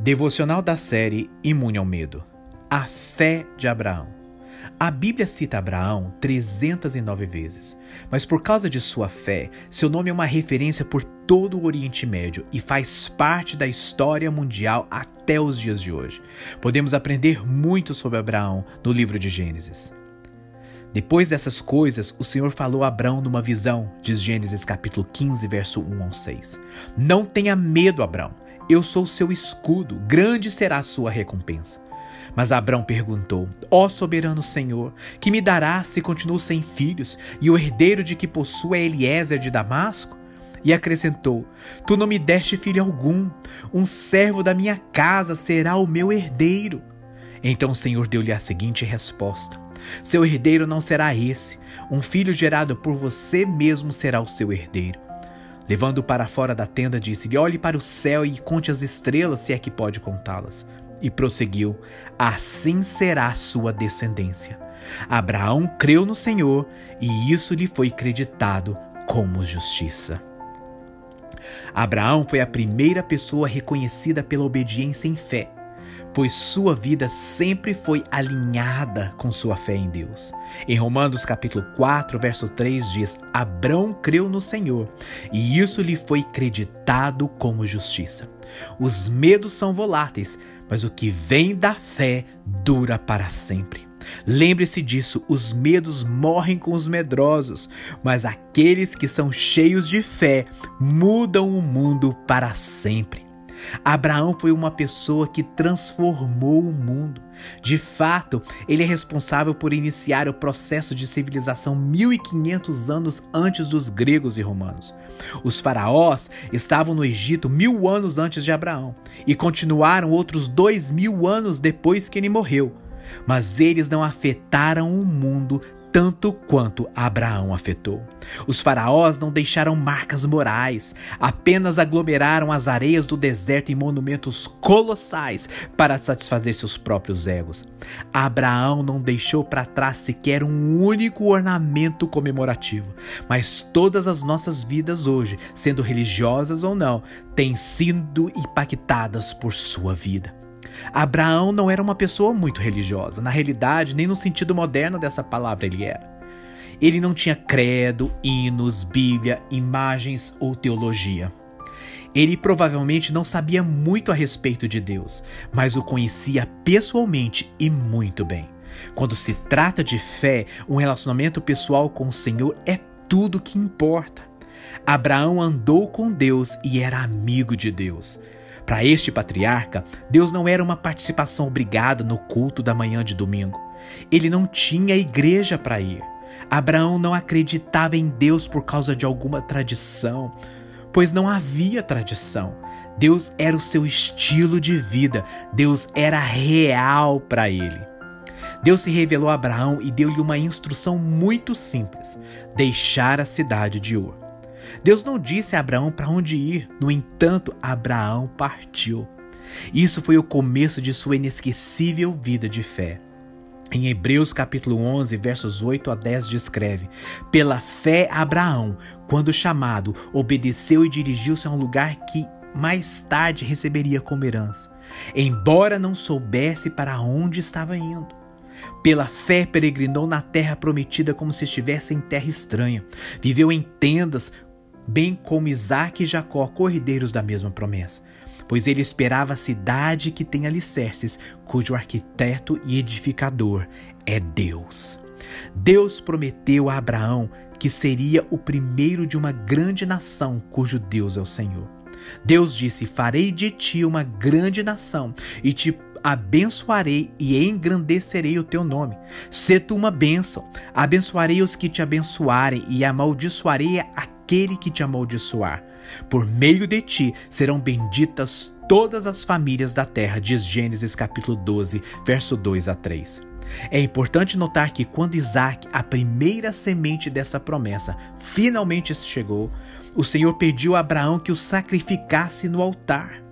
Devocional da série Imune ao Medo. A fé de Abraão. A Bíblia cita Abraão 309 vezes, mas por causa de sua fé, seu nome é uma referência por todo o Oriente Médio e faz parte da história mundial até os dias de hoje. Podemos aprender muito sobre Abraão no livro de Gênesis. Depois dessas coisas, o Senhor falou a Abraão numa visão, diz Gênesis capítulo 15, verso 1 ao 6. Não tenha medo, Abraão eu sou seu escudo, grande será a sua recompensa. Mas Abrão perguntou: Ó soberano Senhor, que me dará se continuo sem filhos, e o herdeiro de que possuo é Eliezer de Damasco? E acrescentou: Tu não me deste filho algum, um servo da minha casa será o meu herdeiro. Então o Senhor deu-lhe a seguinte resposta: Seu herdeiro não será esse, um filho gerado por você mesmo será o seu herdeiro. Levando-o para fora da tenda, disse-lhe: Olhe para o céu e conte as estrelas, se é que pode contá-las. E prosseguiu: Assim será sua descendência. Abraão creu no Senhor e isso lhe foi creditado como justiça. Abraão foi a primeira pessoa reconhecida pela obediência em fé pois sua vida sempre foi alinhada com sua fé em Deus. Em Romanos capítulo 4, verso 3 diz: Abrão creu no Senhor, e isso lhe foi creditado como justiça. Os medos são voláteis, mas o que vem da fé dura para sempre. Lembre-se disso: os medos morrem com os medrosos, mas aqueles que são cheios de fé mudam o mundo para sempre. Abraão foi uma pessoa que transformou o mundo. De fato, ele é responsável por iniciar o processo de civilização 1500 anos antes dos gregos e romanos. Os faraós estavam no Egito mil anos antes de Abraão e continuaram outros dois mil anos depois que ele morreu. Mas eles não afetaram o mundo tanto quanto Abraão afetou. Os faraós não deixaram marcas morais, apenas aglomeraram as areias do deserto em monumentos colossais para satisfazer seus próprios egos. Abraão não deixou para trás sequer um único ornamento comemorativo, mas todas as nossas vidas hoje, sendo religiosas ou não, têm sido impactadas por sua vida. Abraão não era uma pessoa muito religiosa, na realidade, nem no sentido moderno dessa palavra ele era. Ele não tinha credo, hinos, Bíblia, imagens ou teologia. Ele provavelmente não sabia muito a respeito de Deus, mas o conhecia pessoalmente e muito bem. Quando se trata de fé, um relacionamento pessoal com o Senhor é tudo que importa. Abraão andou com Deus e era amigo de Deus. Para este patriarca, Deus não era uma participação obrigada no culto da manhã de domingo. Ele não tinha igreja para ir. Abraão não acreditava em Deus por causa de alguma tradição, pois não havia tradição. Deus era o seu estilo de vida, Deus era real para ele. Deus se revelou a Abraão e deu-lhe uma instrução muito simples: deixar a cidade de Ur. Deus não disse a Abraão para onde ir, no entanto, Abraão partiu. Isso foi o começo de sua inesquecível vida de fé. Em Hebreus capítulo 11, versos 8 a 10 descreve: Pela fé Abraão, quando chamado, obedeceu e dirigiu-se a um lugar que mais tarde receberia como herança, embora não soubesse para onde estava indo. Pela fé peregrinou na terra prometida como se estivesse em terra estranha. Viveu em tendas bem como Isaac e Jacó, cordeiros da mesma promessa. Pois ele esperava a cidade que tem alicerces, cujo arquiteto e edificador é Deus. Deus prometeu a Abraão que seria o primeiro de uma grande nação cujo Deus é o Senhor. Deus disse: Farei de ti uma grande nação e te abençoarei e engrandecerei o teu nome. Se tu uma bênção, abençoarei os que te abençoarem e amaldiçoarei aquele que te amaldiçoar. Por meio de ti serão benditas todas as famílias da terra, diz Gênesis capítulo 12, verso 2 a 3. É importante notar que quando Isaac, a primeira semente dessa promessa, finalmente chegou, o Senhor pediu a Abraão que o sacrificasse no altar.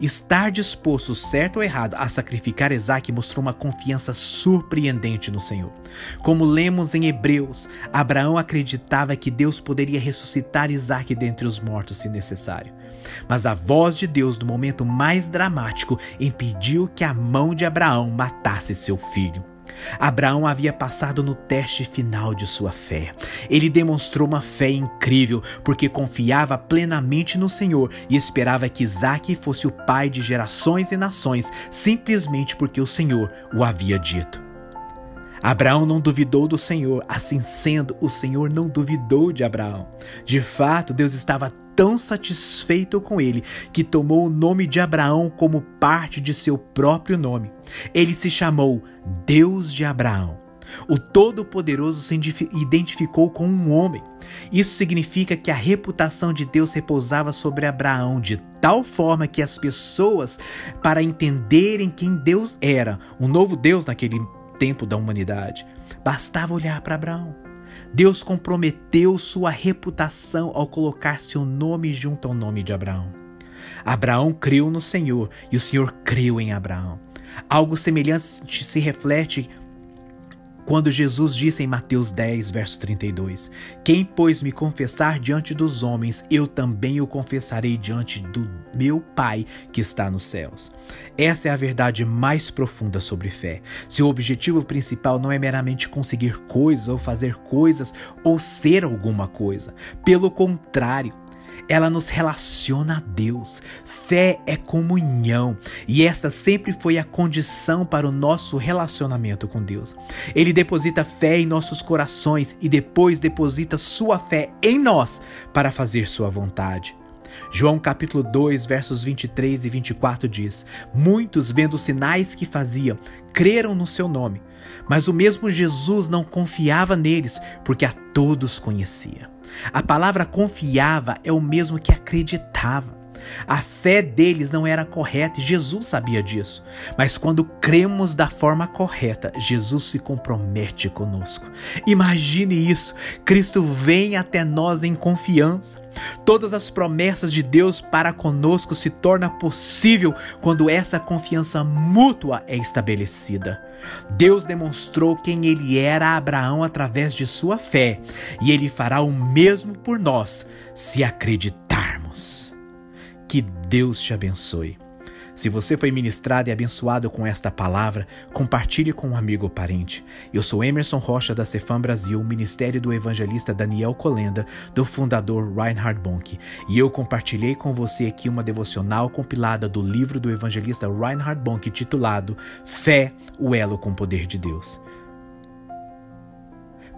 Estar disposto, certo ou errado, a sacrificar Isaac mostrou uma confiança surpreendente no Senhor. Como lemos em Hebreus, Abraão acreditava que Deus poderia ressuscitar Isaac dentre os mortos se necessário. Mas a voz de Deus, no momento mais dramático, impediu que a mão de Abraão matasse seu filho. Abraão havia passado no teste final de sua fé. Ele demonstrou uma fé incrível, porque confiava plenamente no Senhor e esperava que Isaac fosse o pai de gerações e nações, simplesmente porque o Senhor o havia dito. Abraão não duvidou do Senhor, assim sendo, o Senhor não duvidou de Abraão. De fato, Deus estava tão satisfeito com ele que tomou o nome de Abraão como parte de seu próprio nome. Ele se chamou Deus de Abraão. O Todo-Poderoso se identificou com um homem. Isso significa que a reputação de Deus repousava sobre Abraão de tal forma que as pessoas, para entenderem quem Deus era, um novo Deus naquele tempo da humanidade, bastava olhar para Abraão. Deus comprometeu sua reputação ao colocar seu nome junto ao nome de Abraão. Abraão creu no Senhor e o Senhor creu em Abraão. Algo semelhante se reflete quando Jesus disse em Mateus 10, verso 32: Quem, pois, me confessar diante dos homens, eu também o confessarei diante do meu Pai que está nos céus. Essa é a verdade mais profunda sobre fé. Seu objetivo principal não é meramente conseguir coisas ou fazer coisas ou ser alguma coisa. Pelo contrário, ela nos relaciona a Deus. Fé é comunhão e essa sempre foi a condição para o nosso relacionamento com Deus. Ele deposita fé em nossos corações e depois deposita sua fé em nós para fazer sua vontade. João capítulo 2, versos 23 e 24 diz: Muitos, vendo os sinais que fazia, creram no seu nome, mas o mesmo Jesus não confiava neles, porque a todos conhecia. A palavra confiava é o mesmo que acreditava. A fé deles não era correta e Jesus sabia disso. Mas quando cremos da forma correta, Jesus se compromete conosco. Imagine isso: Cristo vem até nós em confiança. Todas as promessas de Deus para conosco se torna possível quando essa confiança mútua é estabelecida. Deus demonstrou quem ele era a Abraão através de sua fé, e ele fará o mesmo por nós se acreditarmos. Que Deus te abençoe. Se você foi ministrado e abençoado com esta palavra, compartilhe com um amigo ou parente. Eu sou Emerson Rocha da Cefam Brasil, Ministério do Evangelista Daniel Colenda, do fundador Reinhard Bonk, e eu compartilhei com você aqui uma devocional compilada do livro do evangelista Reinhard Bonk titulado Fé, o elo com o poder de Deus.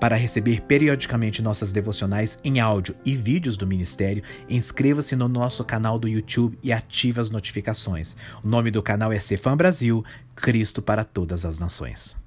Para receber periodicamente nossas devocionais em áudio e vídeos do ministério, inscreva-se no nosso canal do YouTube e ative as notificações. O nome do canal é Cefam Brasil, Cristo para todas as nações.